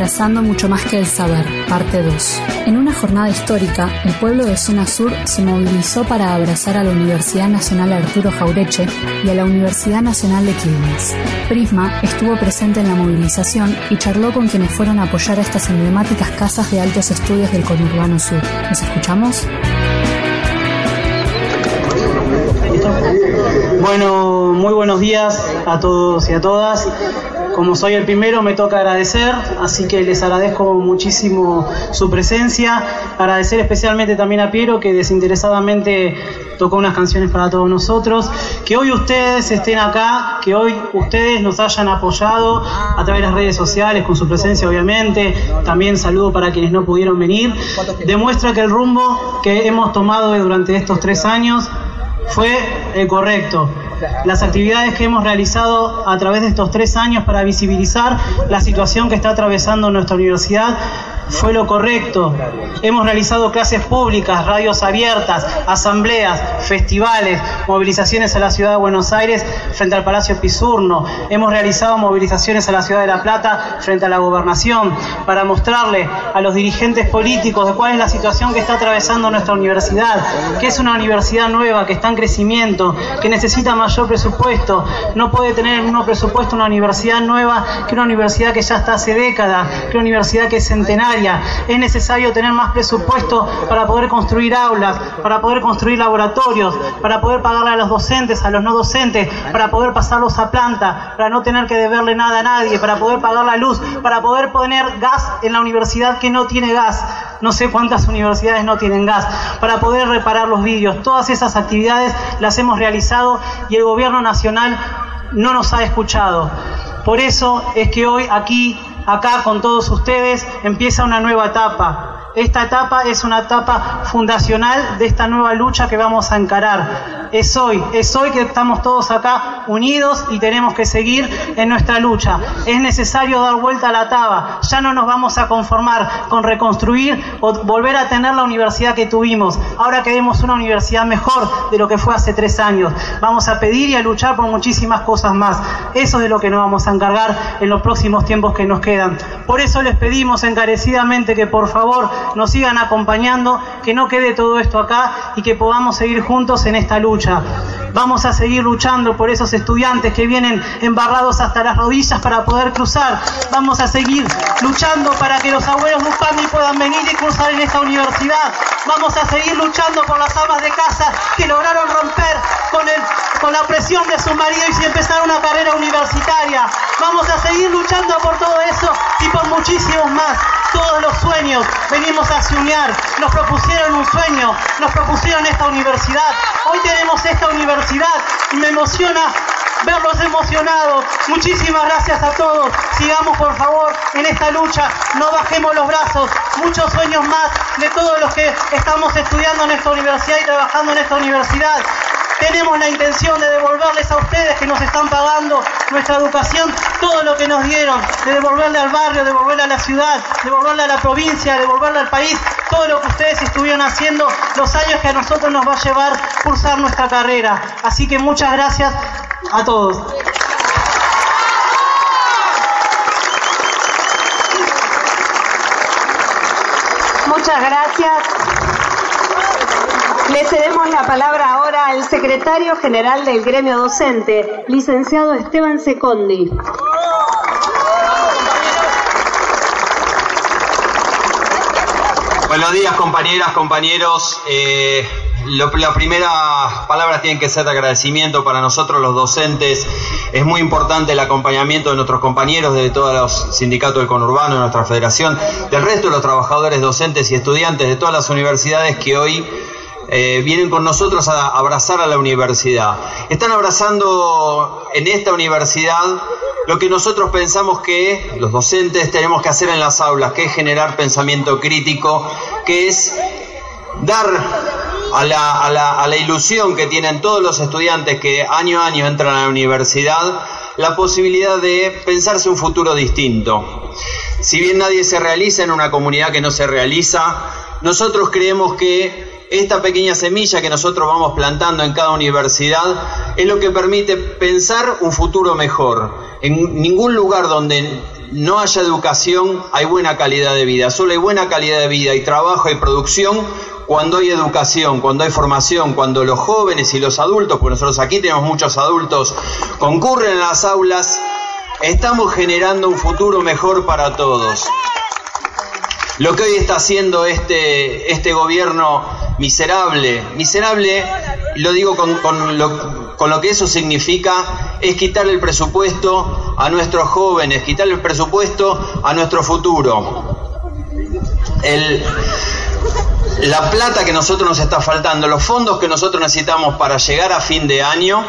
Abrazando mucho más que el saber, parte 2. En una jornada histórica, el pueblo de Zona Sur se movilizó para abrazar a la Universidad Nacional Arturo Jaureche y a la Universidad Nacional de Quilmes. Prisma estuvo presente en la movilización y charló con quienes fueron a apoyar a estas emblemáticas casas de altos estudios del conurbano sur. ¿Nos escuchamos? Bueno, muy buenos días a todos y a todas. Como soy el primero, me toca agradecer, así que les agradezco muchísimo su presencia. Agradecer especialmente también a Piero, que desinteresadamente tocó unas canciones para todos nosotros. Que hoy ustedes estén acá, que hoy ustedes nos hayan apoyado a través de las redes sociales, con su presencia obviamente. También saludo para quienes no pudieron venir. Demuestra que el rumbo que hemos tomado durante estos tres años fue el correcto. Las actividades que hemos realizado a través de estos tres años para visibilizar la situación que está atravesando nuestra universidad fue lo correcto. Hemos realizado clases públicas, radios abiertas, asambleas, festivales, movilizaciones a la ciudad de Buenos Aires frente al Palacio Pisurno. Hemos realizado movilizaciones a la ciudad de La Plata frente a la gobernación para mostrarle a los dirigentes políticos de cuál es la situación que está atravesando nuestra universidad, que es una universidad nueva, que está en crecimiento, que necesita mayor presupuesto. No puede tener el mismo presupuesto una universidad nueva que una universidad que ya está hace décadas, que una universidad que es centenaria es necesario tener más presupuesto para poder construir aulas, para poder construir laboratorios, para poder pagarle a los docentes, a los no docentes, para poder pasarlos a planta, para no tener que deberle nada a nadie, para poder pagar la luz, para poder poner gas en la universidad que no tiene gas. No sé cuántas universidades no tienen gas, para poder reparar los vídeos. Todas esas actividades las hemos realizado y el gobierno nacional no nos ha escuchado. Por eso es que hoy aquí acá con todos ustedes empieza una nueva etapa. Esta etapa es una etapa fundacional de esta nueva lucha que vamos a encarar. Es hoy, es hoy que estamos todos acá unidos y tenemos que seguir en nuestra lucha. Es necesario dar vuelta a la etapa. Ya no nos vamos a conformar con reconstruir o volver a tener la universidad que tuvimos. Ahora queremos una universidad mejor de lo que fue hace tres años. Vamos a pedir y a luchar por muchísimas cosas más. Eso es de lo que nos vamos a encargar en los próximos tiempos que nos quedan. Por eso les pedimos encarecidamente que por favor nos sigan acompañando, que no quede todo esto acá y que podamos seguir juntos en esta lucha. Vamos a seguir luchando por esos estudiantes que vienen embarrados hasta las rodillas para poder cruzar. Vamos a seguir luchando para que los abuelos Lupami puedan venir y cruzar en esta universidad. Vamos a seguir luchando por las amas de casa que lograron romper con, el, con la presión de su marido y empezar una carrera universitaria. Vamos a seguir luchando por todo eso y por muchísimos más. Todos los sueños venimos a soñar. Nos propusieron un sueño, nos propusieron esta universidad. Hoy tenemos esta universidad y me emociona verlos emocionados. Muchísimas gracias a todos. Sigamos por favor en esta lucha. No bajemos los brazos. Muchos sueños más de todos los que estamos estudiando en esta universidad y trabajando en esta universidad. Tenemos la intención de devolverles a ustedes que nos están pagando nuestra educación todo lo que nos dieron, de devolverle al barrio, devolverle a la ciudad, devolverle a la provincia, devolverle al país todo lo que ustedes estuvieron haciendo los años que a nosotros nos va a llevar cursar nuestra carrera. Así que muchas gracias a todos. Muchas gracias. Le cedemos la palabra ahora al secretario general del gremio docente, licenciado Esteban Secondi. Buenos días compañeras, compañeros. Eh, las primeras palabras tienen que ser de agradecimiento para nosotros los docentes. Es muy importante el acompañamiento de nuestros compañeros de todos los sindicatos del conurbano, de nuestra federación, del resto de los trabajadores docentes y estudiantes de todas las universidades que hoy eh, vienen con nosotros a abrazar a la universidad. Están abrazando en esta universidad lo que nosotros pensamos que los docentes tenemos que hacer en las aulas, que es generar pensamiento crítico, que es dar a la, a la, a la ilusión que tienen todos los estudiantes que año a año entran a la universidad, la posibilidad de pensarse un futuro distinto. Si bien nadie se realiza en una comunidad que no se realiza, nosotros creemos que esta pequeña semilla que nosotros vamos plantando en cada universidad es lo que permite pensar un futuro mejor. En ningún lugar donde no haya educación hay buena calidad de vida. Solo hay buena calidad de vida y trabajo y producción cuando hay educación, cuando hay formación, cuando los jóvenes y los adultos, porque nosotros aquí tenemos muchos adultos, concurren a las aulas, estamos generando un futuro mejor para todos. Lo que hoy está haciendo este, este gobierno miserable, miserable, lo digo con, con, lo, con lo que eso significa, es quitarle el presupuesto a nuestros jóvenes, quitarle el presupuesto a nuestro futuro. El, la plata que nosotros nos está faltando, los fondos que nosotros necesitamos para llegar a fin de año,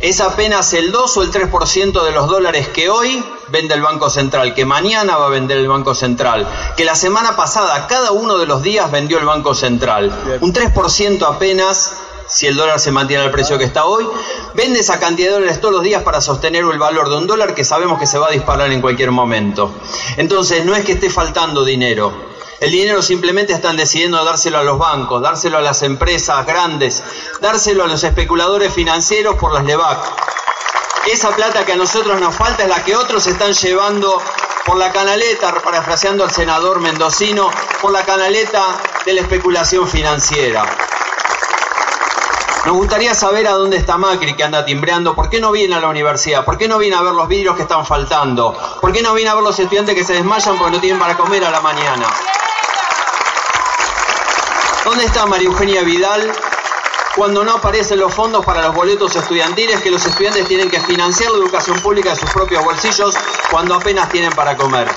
es apenas el 2 o el 3% de los dólares que hoy vende el Banco Central, que mañana va a vender el Banco Central, que la semana pasada cada uno de los días vendió el Banco Central. Un 3% apenas, si el dólar se mantiene al precio que está hoy, vende esa cantidad de dólares todos los días para sostener el valor de un dólar que sabemos que se va a disparar en cualquier momento. Entonces, no es que esté faltando dinero, el dinero simplemente están decidiendo dárselo a los bancos, dárselo a las empresas grandes, dárselo a los especuladores financieros por las LEVAC. Esa plata que a nosotros nos falta es la que otros están llevando por la canaleta, parafraseando al senador mendocino, por la canaleta de la especulación financiera. Nos gustaría saber a dónde está Macri que anda timbreando, por qué no viene a la universidad, por qué no viene a ver los vidrios que están faltando, por qué no viene a ver los estudiantes que se desmayan porque no tienen para comer a la mañana. ¿Dónde está María Eugenia Vidal cuando no aparecen los fondos para los boletos estudiantiles que los estudiantes tienen que financiar la educación pública de sus propios bolsillos cuando apenas tienen para comer?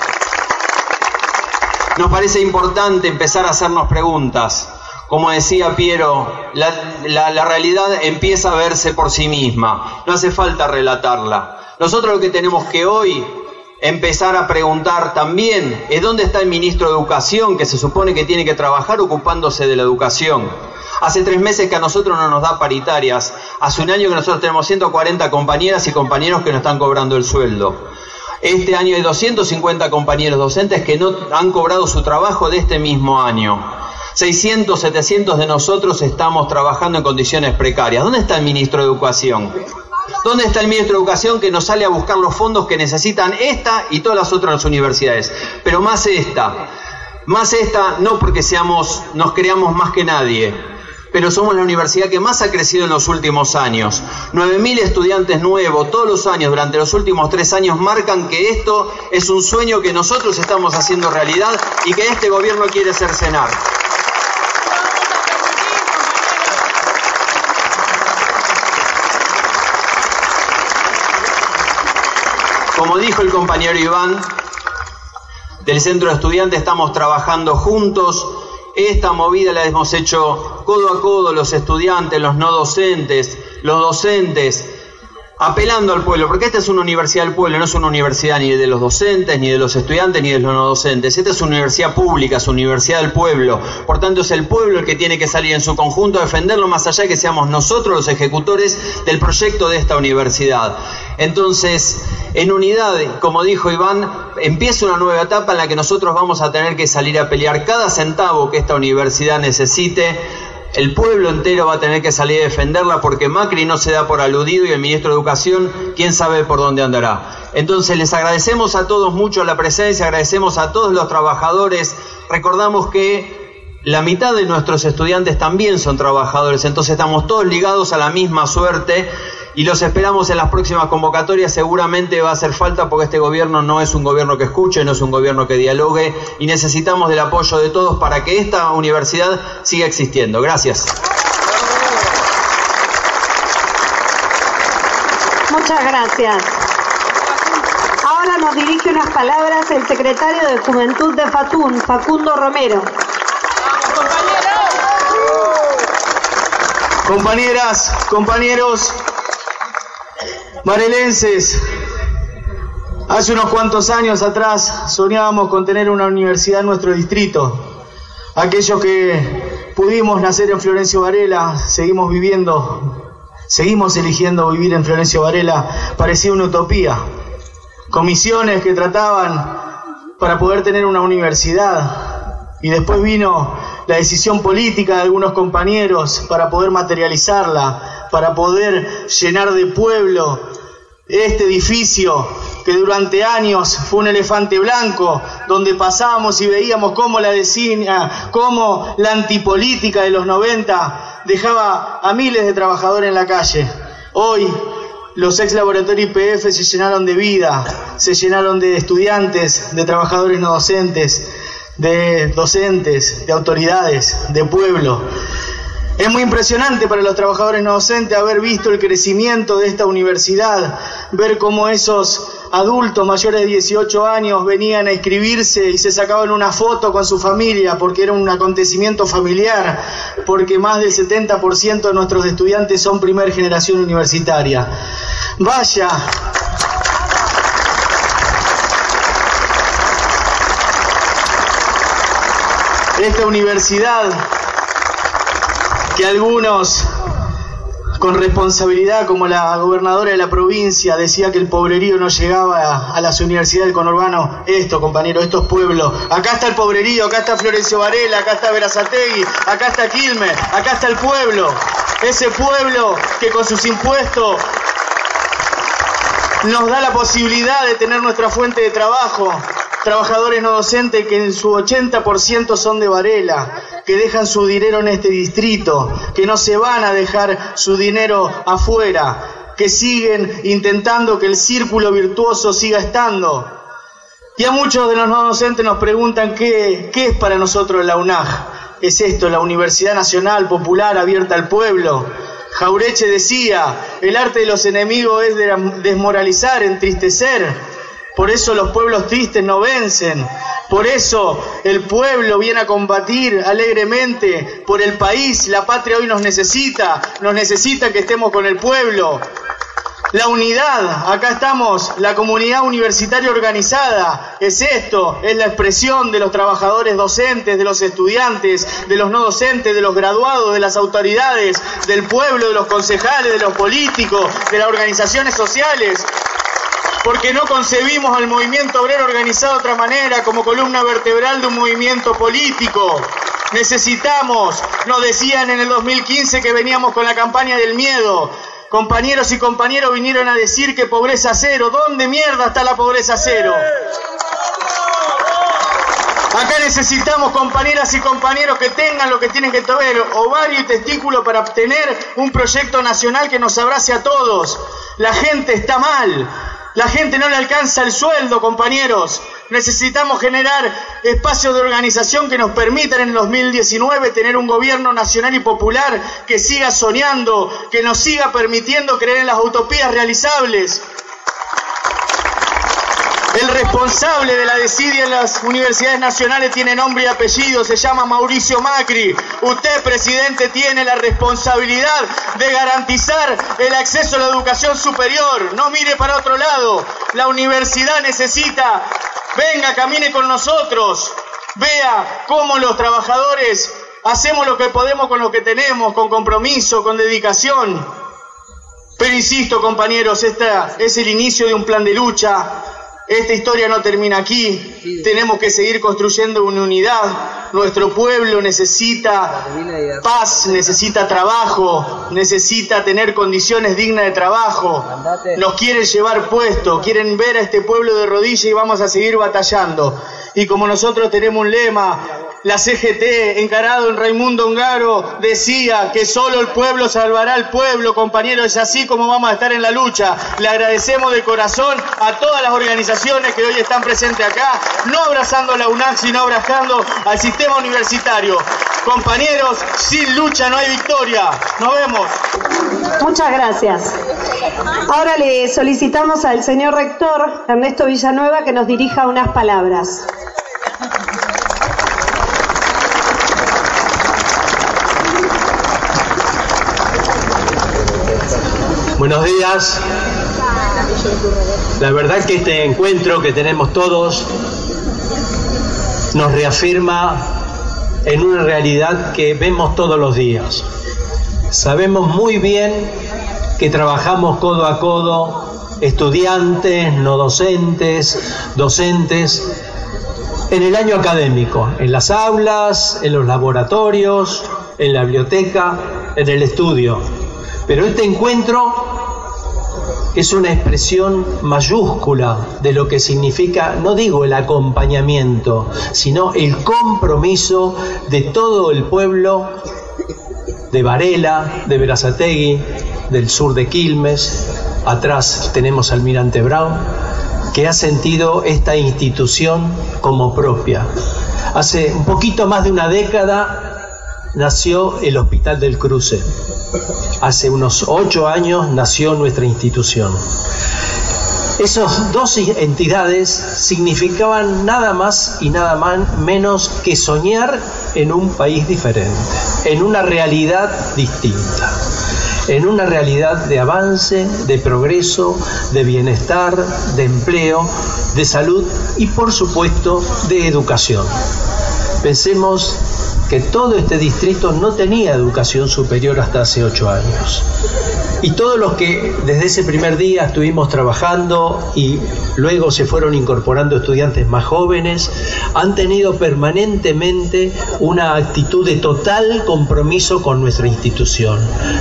Nos parece importante empezar a hacernos preguntas. Como decía Piero, la, realidad empieza a verse por sí misma, no hace falta relatarla. Nosotros lo que tenemos que hoy empezar a preguntar también es dónde está el ministro de Educación que se supone que tiene que trabajar ocupándose de la educación. Hace tres meses que a nosotros no nos da paritarias. Hace un año que nosotros tenemos 140 compañeras y compañeros que no están cobrando el sueldo. Este año hay 250 compañeros docentes que no han cobrado su trabajo de este mismo año. 600, 700 de nosotros estamos trabajando en condiciones precarias. ¿Dónde está el ministro de Educación? ¿Dónde está el ministro de Educación que nos sale a buscar los fondos que necesitan esta y todas las otras universidades? Pero más esta, más esta no porque seamos, nos creamos más que nadie, pero somos la universidad que más ha crecido en los últimos años. 9.000 estudiantes nuevos todos los años durante los últimos tres años marcan que esto es un sueño que nosotros estamos haciendo realidad y que este gobierno quiere cercenar. Como dijo el compañero Iván, del centro de estudiantes estamos trabajando juntos. Esta movida la hemos hecho codo a codo los estudiantes, los no docentes, los docentes, apelando al pueblo, porque esta es una universidad del pueblo, no es una universidad ni de los docentes, ni de los estudiantes, ni de los no docentes. Esta es una universidad pública, es una universidad del pueblo. Por tanto, es el pueblo el que tiene que salir en su conjunto a defenderlo, más allá de que seamos nosotros los ejecutores del proyecto de esta universidad. Entonces, en unidad, como dijo Iván, empieza una nueva etapa en la que nosotros vamos a tener que salir a pelear cada centavo que esta universidad necesite el pueblo entero va a tener que salir a defenderla porque Macri no se da por aludido y el ministro de Educación, quién sabe por dónde andará. Entonces les agradecemos a todos mucho la presencia, agradecemos a todos los trabajadores, recordamos que la mitad de nuestros estudiantes también son trabajadores, entonces estamos todos ligados a la misma suerte y los esperamos en las próximas convocatorias. Seguramente va a hacer falta porque este gobierno no es un gobierno que escuche, no es un gobierno que dialogue y necesitamos del apoyo de todos para que esta universidad siga existiendo. Gracias. Muchas gracias. Ahora nos dirige unas palabras el secretario de Juventud de Fatún, Facundo Romero. Compañeras, compañeros, Marelenses, hace unos cuantos años atrás soñábamos con tener una universidad en nuestro distrito. Aquellos que pudimos nacer en Florencio Varela, seguimos viviendo, seguimos eligiendo vivir en Florencio Varela, parecía una utopía. Comisiones que trataban para poder tener una universidad y después vino la decisión política de algunos compañeros para poder materializarla, para poder llenar de pueblo este edificio que durante años fue un elefante blanco, donde pasábamos y veíamos cómo la designa, cómo la antipolítica de los 90 dejaba a miles de trabajadores en la calle. Hoy los ex laboratorios IPF se llenaron de vida, se llenaron de estudiantes, de trabajadores no docentes, de docentes, de autoridades, de pueblo. Es muy impresionante para los trabajadores no docentes haber visto el crecimiento de esta universidad, ver cómo esos adultos mayores de 18 años venían a inscribirse y se sacaban una foto con su familia porque era un acontecimiento familiar, porque más del 70% de nuestros estudiantes son primer generación universitaria. Vaya, esta universidad que algunos con responsabilidad, como la gobernadora de la provincia decía que el pobrerío no llegaba a, las universidades del conurbano, esto, compañero, estos pueblos. Acá está el pobrerío, acá está Florencio Varela, acá está Verazategui, acá está Quilmes, acá está el pueblo. Ese pueblo que con sus impuestos nos da la posibilidad de tener nuestra fuente de trabajo, trabajadores no docentes que en su 80% son de Varela, que dejan su dinero en este distrito, que no se van a dejar su dinero afuera, que siguen intentando que el círculo virtuoso siga estando. Y a muchos de los no docentes nos preguntan qué, es para nosotros la UNAG. Es esto, la Universidad Nacional Popular abierta al pueblo. Jaureche decía, el arte de los enemigos es desmoralizar, entristecer, por eso los pueblos tristes no vencen. Por eso el pueblo viene a combatir alegremente por el país. La patria hoy nos necesita. Nos necesita que estemos con el pueblo. La unidad, acá estamos, la comunidad universitaria organizada, es esto, es la expresión de los trabajadores docentes, de los estudiantes, de los no docentes, de los graduados, de las autoridades, del pueblo, de los concejales, de los políticos, de las organizaciones sociales porque no concebimos al movimiento obrero organizado de otra manera, como columna vertebral de un movimiento político. Necesitamos, nos decían en el 2015 que veníamos con la campaña del miedo. Compañeros y compañeros vinieron a decir que pobreza cero. ¿Dónde mierda está la pobreza cero? Acá necesitamos compañeras y compañeros que tengan lo que tienen que tener, ovario y testículo para obtener un proyecto nacional que nos abrace a todos. La gente está mal. La gente no le alcanza el sueldo, compañeros. Necesitamos generar espacios de organización que nos permitan en el 2019 tener un gobierno nacional y popular que siga soñando, que nos siga permitiendo creer en las utopías realizables. El responsable de la desidia en las universidades nacionales tiene nombre y apellido, se llama Mauricio Macri. Usted, presidente, tiene la responsabilidad de garantizar el acceso a la educación superior. No mire para otro lado. La universidad necesita, venga, camine con nosotros. Vea cómo los trabajadores hacemos lo que podemos con lo que tenemos, con compromiso, con dedicación. Pero insisto, compañeros, este es el inicio de un plan de lucha esta historia no termina aquí. Tenemos que seguir construyendo una unidad. Nuestro pueblo necesita paz, necesita trabajo, necesita tener condiciones dignas de trabajo. Nos quieren llevar puesto, quieren ver a este pueblo de rodillas y vamos a seguir batallando. Y como nosotros tenemos un lema, la CGT, encarado en Raimundo Ongaro, decía que solo el pueblo salvará al pueblo, compañeros, es así como vamos a estar en la lucha. Le agradecemos de corazón a todas las organizaciones que hoy están presentes acá, no abrazando a la UNAC, sino abrazando al sistema universitario. Compañeros, sin lucha no hay victoria. Nos vemos. Muchas gracias. Ahora le solicitamos al señor rector Ernesto Villanueva que nos dirija unas palabras. Buenos días. La verdad que este encuentro que tenemos todos nos reafirma en una realidad que vemos todos los días. Sabemos muy bien que trabajamos codo a codo, estudiantes, no docentes, docentes, en el año académico, en las aulas, en los laboratorios, en la biblioteca, en el estudio. Pero este encuentro es una expresión mayúscula de lo que significa, no digo el acompañamiento, sino el compromiso de todo el pueblo de Varela, de Verazategui, del sur de Quilmes, atrás tenemos al Almirante Brown, que ha sentido esta institución como propia. Hace un poquito más de una década nació el Hospital del Cruce. Hace unos ocho años nació nuestra institución. Esas dos entidades significaban nada más y nada más menos que soñar en un país diferente, en una realidad distinta, en una realidad de avance, de progreso, de bienestar, de empleo, de salud y por supuesto de educación. Pensemos que todo este distrito no tenía educación superior hasta hace ocho años. Y todos los que desde ese primer día estuvimos trabajando y luego se fueron incorporando estudiantes más jóvenes, han tenido permanentemente una actitud de total compromiso con nuestra institución.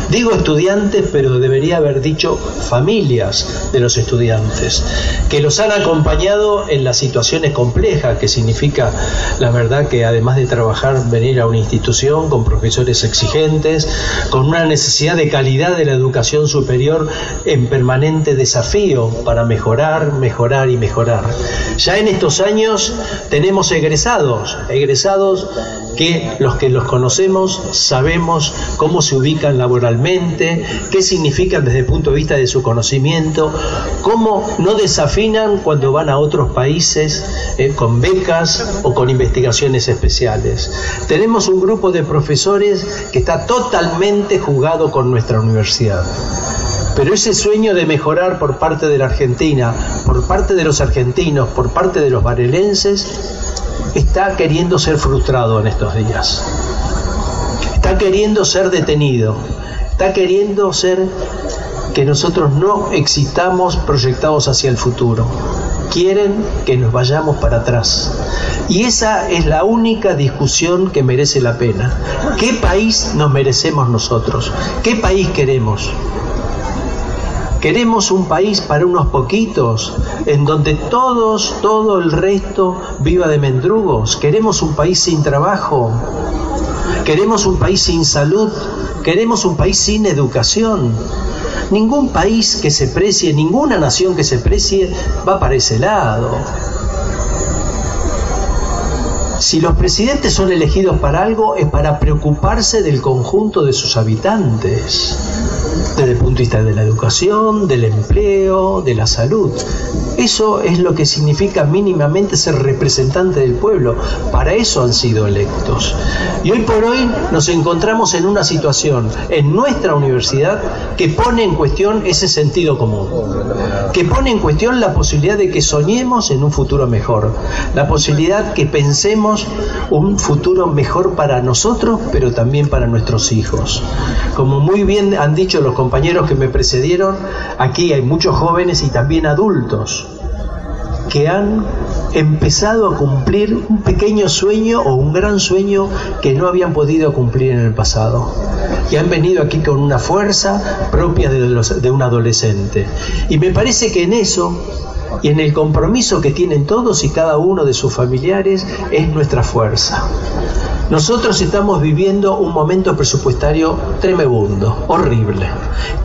Digo estudiantes, pero debería haber dicho familias de los estudiantes, que los han acompañado en las situaciones complejas, que significa, la verdad, que además de trabajar, venir a una institución con profesores exigentes, con una necesidad de calidad de la educación, superior en permanente desafío para mejorar, mejorar y mejorar. Ya en estos años tenemos egresados, egresados que los que los conocemos sabemos cómo se ubican laboralmente, qué significan desde el punto de vista de su conocimiento, cómo no desafinan cuando van a otros países eh, con becas o con investigaciones especiales. Tenemos un grupo de profesores que está totalmente jugado con nuestra universidad. Pero ese sueño de mejorar por parte de la Argentina, por parte de los argentinos, por parte de los varelenses, está queriendo ser frustrado en estos días. Está queriendo ser detenido. Está queriendo ser que nosotros no existamos proyectados hacia el futuro. Quieren que nos vayamos para atrás. Y esa es la única discusión que merece la pena. ¿Qué país nos merecemos nosotros? ¿Qué país queremos? Queremos un país para unos poquitos, en donde todos, todo el resto viva de mendrugos. Queremos un país sin trabajo. Queremos un país sin salud. Queremos un país sin educación. Ningún país que se precie, ninguna nación que se precie va para ese lado. Si los presidentes son elegidos para algo es para preocuparse del conjunto de sus habitantes desde el punto de vista de la educación, del empleo, de la salud. Eso es lo que significa mínimamente ser representante del pueblo. Para eso han sido electos. Y hoy por hoy nos encontramos en una situación en nuestra universidad que pone en cuestión ese sentido común, que pone en cuestión la posibilidad de que soñemos en un futuro mejor, la posibilidad que pensemos un futuro mejor para nosotros, pero también para nuestros hijos. Como muy bien han dicho los compañeros que me precedieron, aquí hay muchos jóvenes y también adultos que han empezado a cumplir un pequeño sueño o un gran sueño que no habían podido cumplir en el pasado. Y han venido aquí con una fuerza propia de, de un adolescente. Y me parece que en eso y en el compromiso que tienen todos y cada uno de sus familiares es nuestra fuerza. Nosotros estamos viviendo un momento presupuestario tremendo, horrible.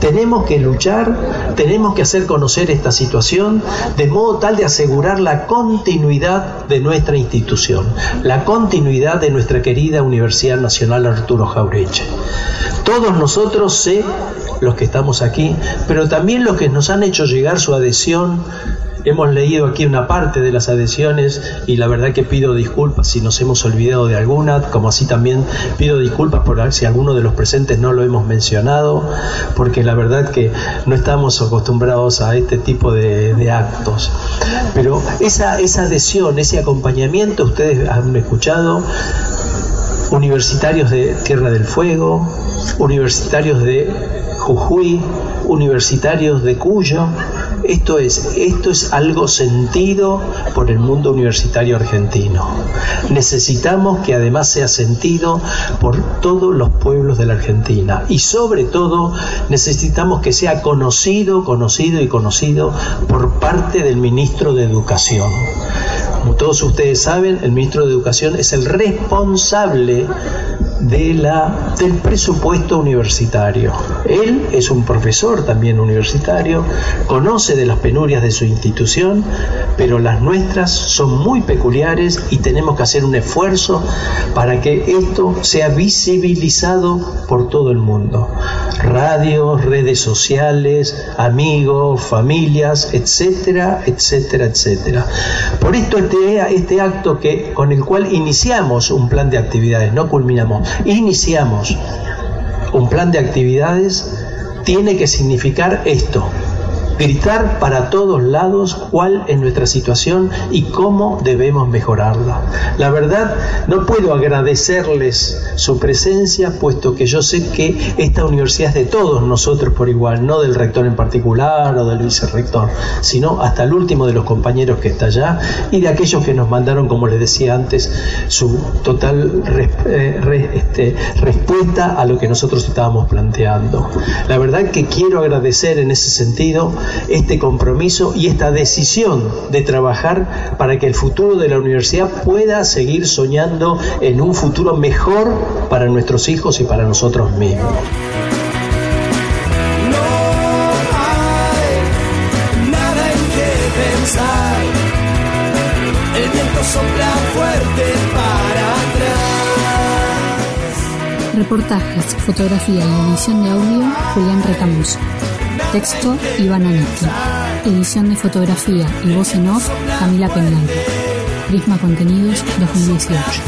Tenemos que luchar, tenemos que hacer conocer esta situación de modo tal de asegurar la continuidad de nuestra institución, la continuidad de nuestra querida Universidad Nacional Arturo Jaureche. Todos nosotros, sé, los que estamos aquí, pero también los que nos han hecho llegar su adhesión, Hemos leído aquí una parte de las adhesiones y la verdad que pido disculpas si nos hemos olvidado de alguna, como así también pido disculpas por si alguno de los presentes no lo hemos mencionado, porque la verdad que no estamos acostumbrados a este tipo de, actos. Pero esa, esa adhesión, ese acompañamiento, ustedes han escuchado, universitarios de Tierra del Fuego, universitarios de Jujuy, universitarios de Cuyo, Esto es, esto es algo sentido por el mundo universitario argentino. Necesitamos que además sea sentido por todos los pueblos de la Argentina y sobre todo necesitamos que sea conocido, conocido y conocido por parte del ministro de Educación. Como todos ustedes saben, el ministro de Educación es el responsable de la, del presupuesto universitario. Él es un profesor también universitario, conoce de las penurias de su institución, pero las nuestras son muy peculiares y tenemos que hacer un esfuerzo para que esto sea visibilizado por todo el mundo. Radios, redes sociales, amigos, familias, etcétera, etcétera, etcétera. Por esto este, este acto que, con el cual iniciamos un plan de actividades, no culminamos, iniciamos un plan de actividades, tiene que significar esto, gritar para todos lados cuál es nuestra situación y cómo debemos mejorarla. La verdad, no puedo agradecerles su presencia, puesto que yo sé que esta universidad es de todos nosotros por igual, no del rector en particular o del vicerrector, sino hasta el último de los compañeros que está allá y de aquellos que nos mandaron, como les decía antes, su total eh, este, respuesta a lo que nosotros estábamos planteando. La verdad que quiero agradecer en ese sentido este compromiso y esta decisión de trabajar para que el futuro de la universidad pueda seguir soñando en un futuro mejor para nuestros hijos y para nosotros mismos. El viento sopla fuerte para atrás. Reportajes, fotografía y edición de audio, Julián Recamus. Texto Iván Anetti. Edición de fotografía y voz en off Camila Penal. Prisma Contenidos 2018.